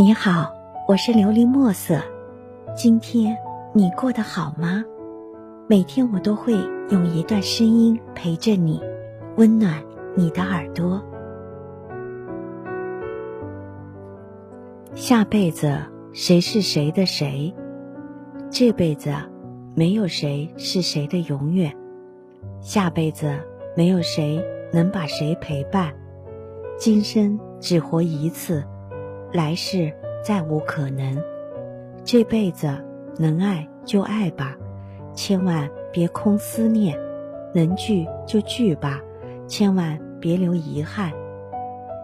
你好，我是琉璃墨色。今天你过得好吗？每天我都会用一段声音陪着你，温暖你的耳朵。下辈子谁是谁的谁？这辈子没有谁是谁的永远。下辈子没有谁能把谁陪伴。今生只活一次。来世再无可能，这辈子能爱就爱吧，千万别空思念；能聚就聚吧，千万别留遗憾。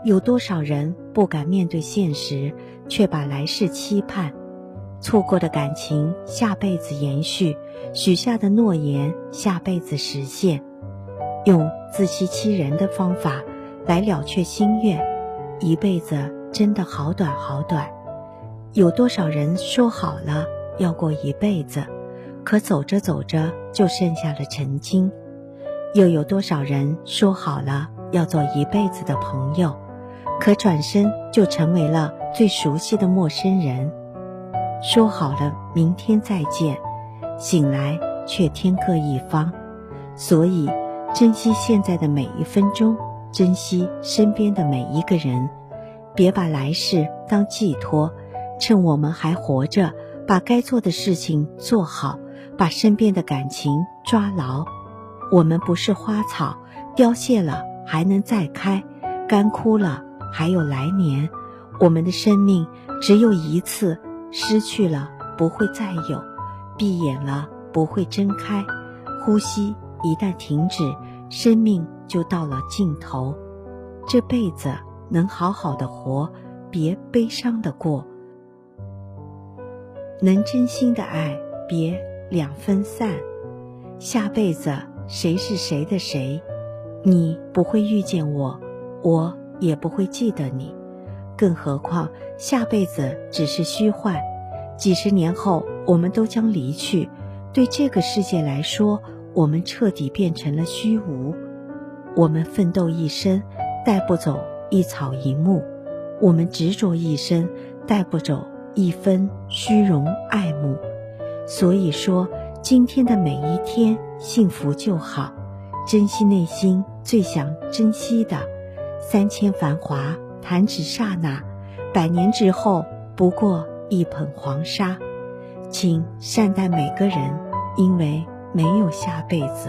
有多少人不敢面对现实，却把来世期盼？错过的感情，下辈子延续；许下的诺言，下辈子实现。用自欺欺人的方法来了却心愿，一辈子。真的好短好短，有多少人说好了要过一辈子，可走着走着就剩下了曾经；又有多少人说好了要做一辈子的朋友，可转身就成为了最熟悉的陌生人。说好了明天再见，醒来却天各一方。所以，珍惜现在的每一分钟，珍惜身边的每一个人。别把来世当寄托，趁我们还活着，把该做的事情做好，把身边的感情抓牢。我们不是花草，凋谢了还能再开，干枯了还有来年。我们的生命只有一次，失去了不会再有，闭眼了不会睁开，呼吸一旦停止，生命就到了尽头。这辈子。能好好的活，别悲伤的过；能真心的爱，别两分散。下辈子谁是谁的谁，你不会遇见我，我也不会记得你。更何况下辈子只是虚幻，几十年后我们都将离去。对这个世界来说，我们彻底变成了虚无。我们奋斗一生，带不走。一草一木，我们执着一生，带不走一分虚荣爱慕。所以说，今天的每一天幸福就好，珍惜内心最想珍惜的。三千繁华弹指刹那，百年之后不过一捧黄沙。请善待每个人，因为没有下辈子。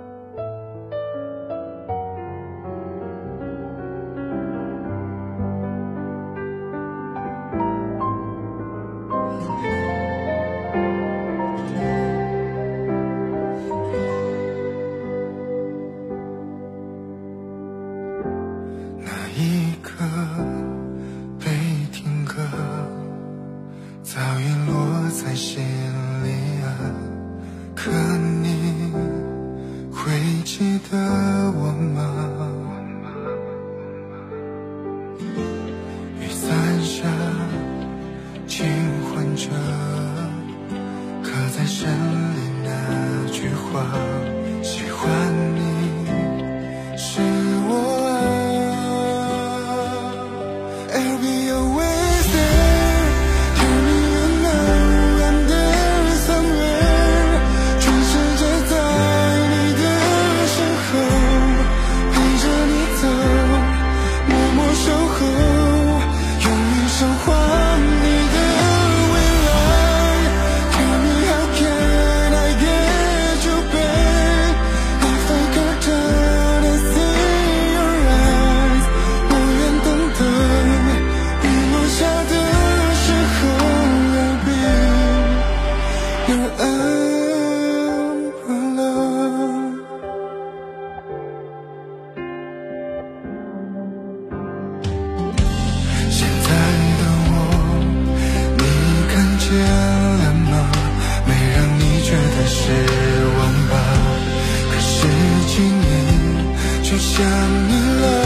的我吗？雨伞下轻唤着，刻在心里那句话。想你了。